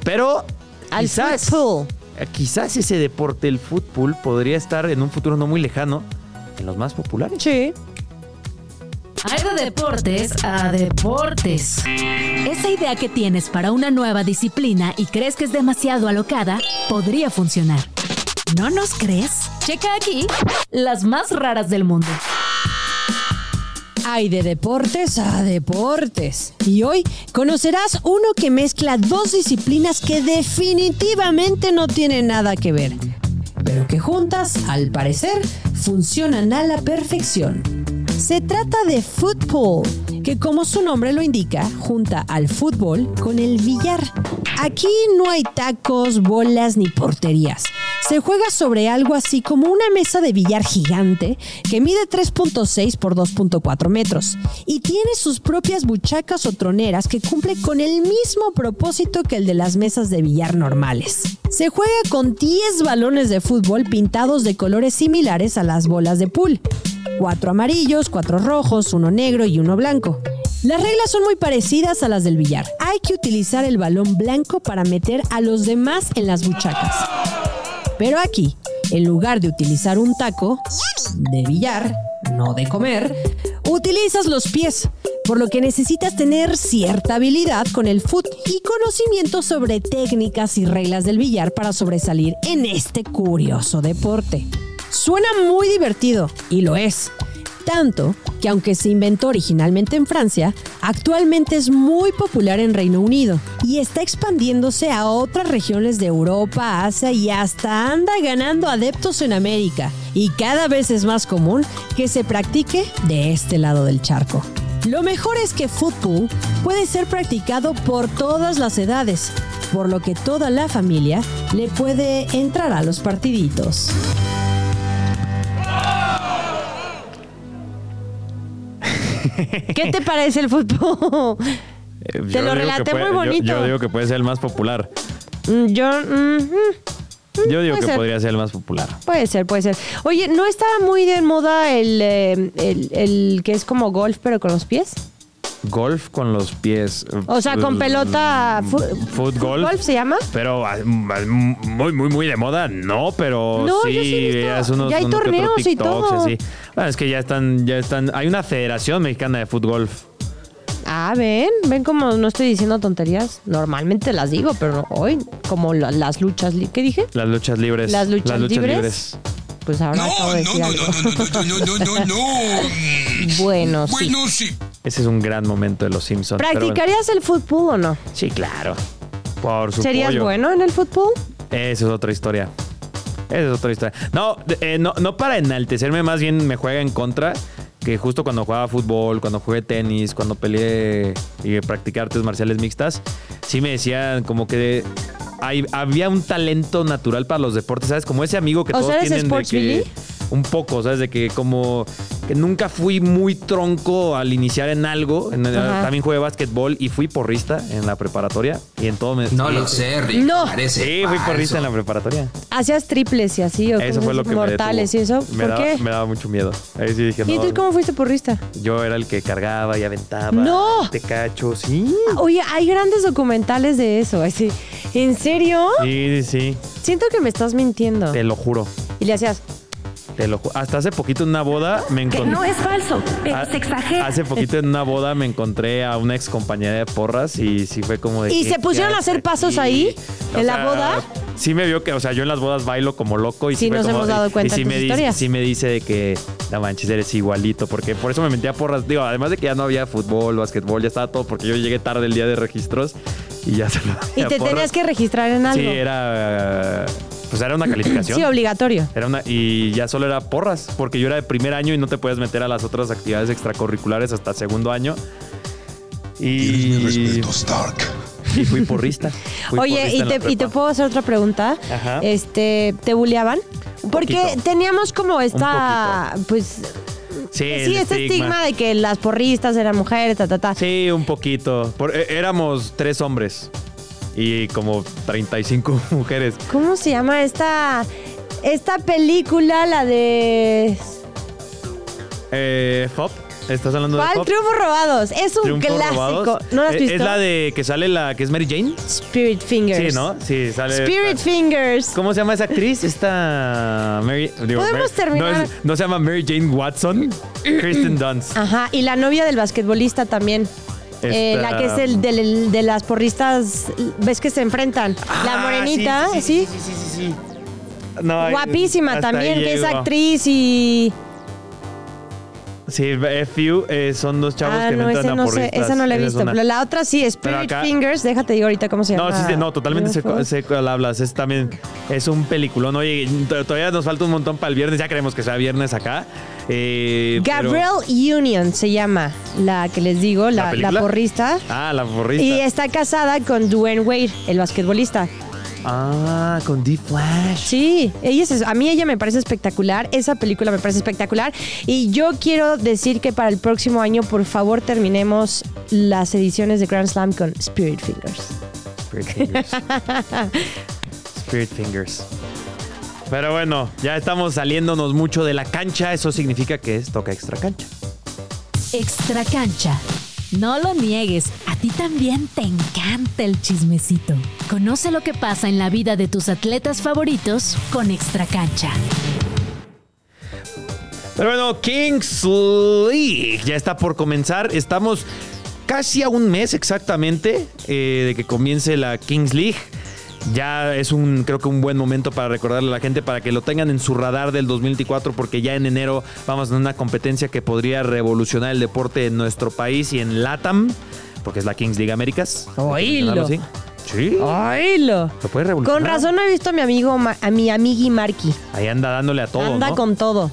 Pero Al quizás, fútbol. eh, quizás ese deporte, el fútbol, podría estar en un futuro no muy lejano en los más populares. Sí. Hay de deportes a deportes. Esa idea que tienes para una nueva disciplina y crees que es demasiado alocada, podría funcionar. ¿No nos crees? Checa aquí las más raras del mundo. Hay de deportes a deportes. Y hoy conocerás uno que mezcla dos disciplinas que definitivamente no tienen nada que ver, pero que juntas, al parecer, funcionan a la perfección. Se trata de fútbol, que como su nombre lo indica, junta al fútbol con el billar. Aquí no hay tacos, bolas ni porterías. Se juega sobre algo así como una mesa de billar gigante que mide 3.6 por 2.4 metros y tiene sus propias buchacas o troneras que cumplen con el mismo propósito que el de las mesas de billar normales. Se juega con 10 balones de fútbol pintados de colores similares a las bolas de pool. Cuatro amarillos, cuatro rojos, uno negro y uno blanco. Las reglas son muy parecidas a las del billar. Hay que utilizar el balón blanco para meter a los demás en las buchacas. Pero aquí, en lugar de utilizar un taco de billar, no de comer, utilizas los pies. por lo que necesitas tener cierta habilidad con el foot y conocimiento sobre técnicas y reglas del billar para sobresalir en este curioso deporte. Suena muy divertido, y lo es. Tanto que aunque se inventó originalmente en Francia, actualmente es muy popular en Reino Unido y está expandiéndose a otras regiones de Europa, Asia y hasta anda ganando adeptos en América. Y cada vez es más común que se practique de este lado del charco. Lo mejor es que fútbol puede ser practicado por todas las edades, por lo que toda la familia le puede entrar a los partiditos. ¿Qué te parece el fútbol? Eh, Te lo relaté puede- muy bonito. Yo, digo que puede ser el más popular. Mm, Yo. mm, mm, Yo digo que ser. podría ser el más popular. Puede ser, puede ser. Oye, ¿no estaba muy de moda el, eh, el, el que es como golf, pero con los pies? Golf con los pies. O sea, con pelota. fu- Foot golf. ¿Golf se llama? Pero ah, muy, muy, muy de moda, no, pero No, sí, veas unos, Ya hay uno que otro torneos y todo. así. Bueno, es que ya están, ya están. Hay una federación mexicana de fútbol. Ah, ven, ven como no estoy diciendo tonterías. Normalmente las digo, pero hoy, como la- las luchas. ¿Qué dije? Las luchas libres. Las luchas libres. Pues ahora acabo de decir algo. bueno, sí. sí. Ese es un gran momento de los Simpsons. bueno. ¿Practicarías el fútbol o no? Sí, claro. Por su ¿Serías pollo. bueno en el fútbol? Esa es otra historia. Esa es otra historia. No, eh, no, no para enaltecerme, más bien me juega en contra. Que justo cuando jugaba fútbol, cuando jugué tenis, cuando peleé y practiqué artes marciales mixtas, sí me decían como que hay- había un talento natural para los deportes, ¿sabes? Como ese amigo que O todos sea, ¿eres tienen de que? Un poco, ¿sabes? De que como que nunca fui muy tronco al iniciar en algo. En- también jugué básquetbol y fui porrista en la preparatoria y en todo me No lo sé, Rick. No. Parece Sí, fui porrista en la preparatoria. ¿Hacías triples y así? ¿o Eso cosas fue lo que me Mortales detuvo. y eso. Me ¿Por daba, qué? Me daba mucho miedo. Ahí sí dije, ¿Y no. entonces cómo fuiste porrista? Yo era el que cargaba y aventaba. ¡No! Te cacho, sí. Oye, hay grandes documentales de eso. así. ¿En serio? Sí, sí, sí. Siento que me estás mintiendo. Te lo juro. Y le hacías. Te lo ju- Hasta hace poquito en una boda me encontré. es falso, Ah, Hace poquito en una boda me encontré a una ex compañera de porras y sí fue como de. ¿Y ¿qué- se pusieron a hacer pasos ahí, en la boda? Sí me vio que, o sea, yo en las bodas bailo como loco y Sí, fue nos como- hemos dado cuenta y sí me dice, sí me dice de que, no manches, eres igualito, porque por eso me metí a porras. Digo, además de que ya no había fútbol, básquetbol, ya estaba todo, porque yo llegué tarde el día de registros y ya se lo Y te tenías que registrar en algo. Sí, era. Pues era una calificación. Sí, obligatorio. Era una, y ya solo era porras, porque yo era de primer año y no te puedes meter a las otras actividades extracurriculares hasta segundo año. Y, Stark. y fui porrista. Fui Oye, porrista y te, y te puedo hacer otra pregunta. Ajá. Este, ¿te buleaban? Porque poquito. teníamos como esta, pues, Sí, sí, este estigma de que las porristas eran mujeres, ta, ta, ta. Sí, un poquito. Por- eh, éramos tres hombres y como 35 mujeres. ¿Cómo se llama esta, esta película, la de... Eh, Fop, ¿estás hablando de ¿Cuál? Fop? Triunfos robados. Es un Triunfos clásico. Robados. ¿No lo has Eh, visto? Es la de que sale la que es Mary Jane. Spirit Fingers. Sí, ¿no? Sí, sale. Spirit Fingers. ¿Cómo se llama esa actriz? Esta Mary. digo, Podemos Mary- terminar. No, es- no se llama Mary Jane Watson. Kristen Dunst. Ajá, y la novia del basquetbolista también. Eh, la que es el del- de las porristas, ves que se enfrentan. la Ah, morenita, ¿sí? Sí, sí, sí, sí, sí. No, Guapísima también, que es actriz y... Sí, FU eh, son dos chavos ah, que no, a no sé, esa no la he Esa visto. Pero la otra sí, Spirit acá- Fingers, déjate digo ahorita cómo se llama. No, sí, sí, no, totalmente sé, sé cuál hablas. Es también, es un peliculón. Oye, todavía nos falta un montón para el viernes. Ya queremos que sea viernes acá. Eh, pero- Gabrielle Union se llama, la que les digo, la, la porrista. Ah, la porrista. Y está casada con Dwayne Wade, el basquetbolista. Ah, con D-Flash. Sí, ella es- a mí ella me parece espectacular, esa película me parece espectacular y yo quiero decir que para el próximo año por favor terminemos las ediciones de Grand Slam con Spirit Fingers. Spirit Fingers. Spirit Fingers. Pero bueno, ya estamos saliéndonos mucho de la cancha. Eso significa que es toca extra cancha. Extra cancha. No lo niegues, a ti también te encanta el chismecito. Conoce lo que pasa en la vida de tus atletas favoritos con Extra cancha. Pero bueno, Kings League ya está por comenzar. Estamos casi a un mes exactamente eh, de que comience la Kings League. Ya es un, creo que un buen momento para recordarle a la gente para que lo tengan en su radar del 2024 porque ya en enero vamos a tener una competencia que podría revolucionar el deporte en nuestro país y en LATAM, porque es la Kings League Américas. Oílo. Sí. Sí. Oílo. Lo puede revolucionar. Con razón no he visto a mi amigo, a mi amigui Marky. Ahí anda dándole a todo, Anda ¿no? con todo.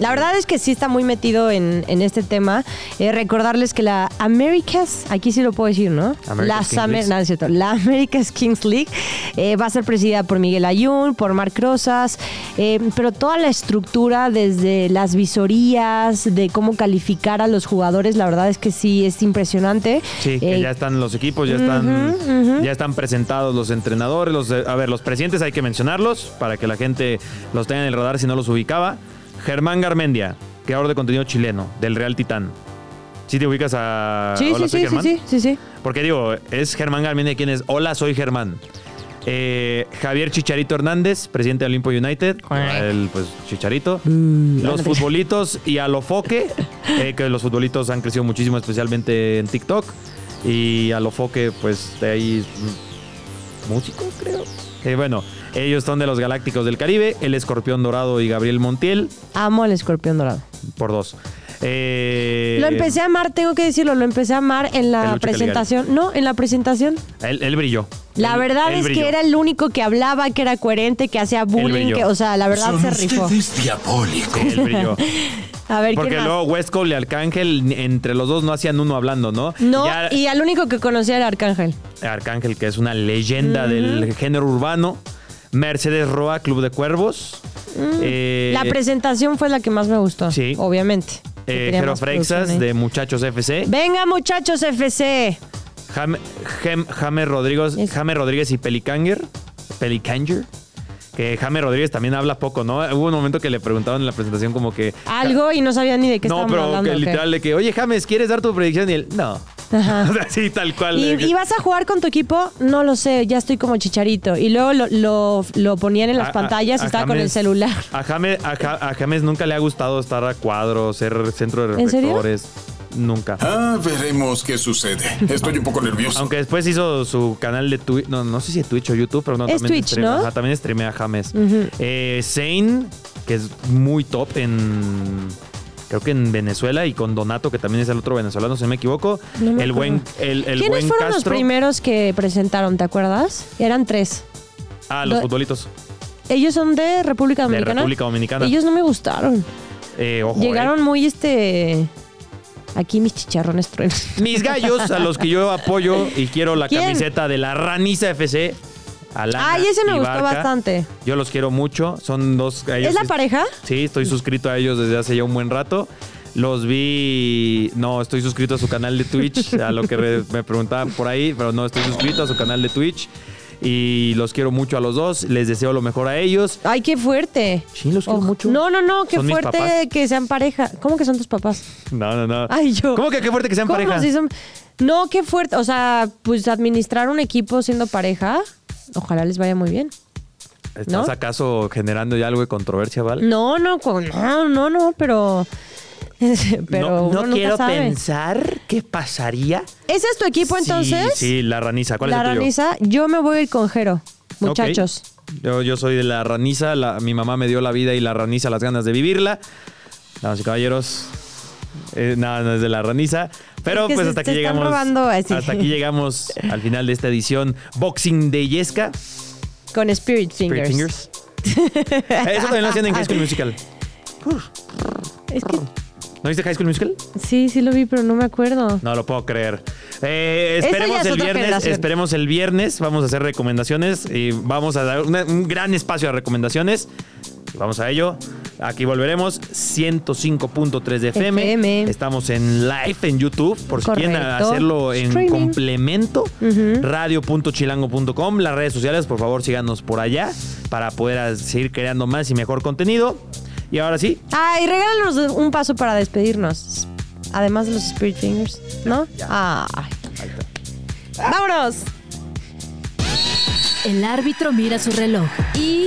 La verdad es que sí está muy metido en, en este tema. Eh, recordarles que la Americas, aquí sí lo puedo decir, ¿no? America's League. no, es cierto. La America's Kings League eh, va a ser presidida por Miguel Ayun, por Marc Rosas, eh, pero toda la estructura desde las visorías, de cómo calificar a los jugadores, la verdad es que sí es impresionante. Sí, que ya están los equipos, ya están, ya están presentados los entrenadores, los, a ver, los presidentes hay que mencionarlos para que la gente los tenga en el radar si no los ubicaba. Germán Garmendia, creador de contenido chileno del Real Titán. ¿Sí te ubicas a Sí, Hola, sí, soy sí, sí, Germán? sí, sí, sí. Porque digo, es Germán Garmendia quien es Hola, soy Germán. Eh, Javier Chicharito Hernández, presidente de Olimpo United, el pues Chicharito. los futbolitos y Alofoque, eh, que los futbolitos han crecido muchísimo, especialmente en TikTok. Y Alofoque, pues de ahí mm, músicos, creo. Eh, bueno, ellos son de los Galácticos del Caribe, el Escorpión Dorado y Gabriel Montiel, Amo al escorpión dorado. por dos. Eh, Lo empecé a amar, tengo que decirlo, lo empecé a amar en la presentación. No, en la presentación. Él, él brilló. La verdad él es brilló. que era el único que hablaba, que era coherente, que hacía bullying, que, o sea, la verdad se rifó. diabólico. Él brilló. A ver, Porque luego West Cole y Arcángel, entre los dos no hacían uno hablando, ¿no? No, Ya- y al único que conocía era Arcángel. Arcángel, que es una leyenda del género urbano. Mercedes Roa, Club de Cuervos. Eh, la presentación fue la que más me gustó. Sí. Obviamente. eh, Jero Freixas, de Muchachos FC. Venga, muchachos FC. Jame, Rodríguez, Jame Rodríguez y Pelicanger. Pelicanger. Que Jame Rodríguez también habla poco, ¿no? Hubo un momento que le preguntaban en la presentación como que... Algo y no sabía ni de qué no, estábamos pero literal de que, oye James, ¿quieres dar tu predicción? Y él, no. Ajá. Así, tal cual. ¿Y, vas a jugar con tu equipo? No lo sé, ya estoy como chicharito. Y luego lo, lo- lo ponían en las A- a- pantallas y estaba con el celular. A James, a, Ja- a James nunca le ha gustado estar a cuadro, ser centro de reflectores. Nunca. Ah, veremos qué sucede. Estoy un poco nervioso. Aunque después hizo su canal de Twitch, no, no sé si de Twitch o YouTube, pero no, Es también Twitch, streamea- ¿no? ajá, también streamea James. Eh, Zane, que es muy top en, creo que en Venezuela, y con Donato, que también es el otro venezolano, si no me equivoco. No me el buen, el, el ¿Quiénes buen fueron los primeros que presentaron? ¿Te acuerdas? Eran tres. Ah, los Do- futbolitos Ellos son de República de Dominicana. República Dominicana. Ellos no me gustaron. Eh, ojo, Llegaron eh. muy este. Aquí mis chicharrones truenan. Mis gallos, a los que yo apoyo y quiero la ¿Quién? camiseta de la Raniza FC. Alana Ay, ese me y gustó Barca. bastante. Yo los quiero mucho. Son dos. ellos ¿Es la sí- pareja? Sí, estoy suscrito a ellos desde hace ya un buen rato. Los vi. No, estoy suscrito a su canal de Twitch, a lo que re- me preguntaban por ahí, pero no, estoy suscrito a su canal de Twitch. Y los quiero mucho a los dos. Les deseo lo mejor a ellos. Ay, qué fuerte. Sí, los quiero Oh, mucho. No, no, no, qué Son mis fuerte que sean pareja. ¿Cómo que son tus papás? No, no, no. Ay, yo. ¿Cómo que qué fuerte que sean ¿Cómo pareja? si son- No, qué fuerte. O sea, pues administrar un equipo siendo pareja, ojalá les vaya muy bien. ¿Estás ¿no? acaso generando ya algo de controversia, Val? No, no, no, no, no, pero. pero nunca sabe. pensar qué pasaría. ¿Ese es tu equipo entonces? Sí, sí, la raniza. ¿Cuál la es el tuyo? raniza, yo me voy a ir con Jero, muchachos. Yo, yo soy de la raniza. la- mi mamá me dio la vida y la raniza las ganas de vivirla. Damas y caballeros. Eh, nada, no es de la raniza. Pero pues se- hasta aquí se llegamos. robando. Hasta aquí llegamos al final de esta edición Boxing de Yesca. Con Spirit Spirit Fingers. Fingers. Eso también lo hacían en High School Musical. Es que ¿No viste High School Musical? sí, sí lo vi, pero no me acuerdo. No lo puedo creer. Eh, esperemos es el viernes. generación. Esperemos el viernes. Vamos a hacer recomendaciones y vamos a dar una- un gran espacio de recomendaciones. Vamos a ello. Aquí volveremos. 105.3 de FM. FM. Estamos en live en YouTube. Por si quieren hacerlo en Streaming. complemento. Radio.chilango.com. Las redes sociales, por favor, síganos por allá para poder seguir creando más y mejor contenido. Y ahora sí, Ay, regálanos un paso para despedirnos. Además de los Spirit Fingers, ¿no? Ay. ¡Vámonos! El árbitro mira su reloj y...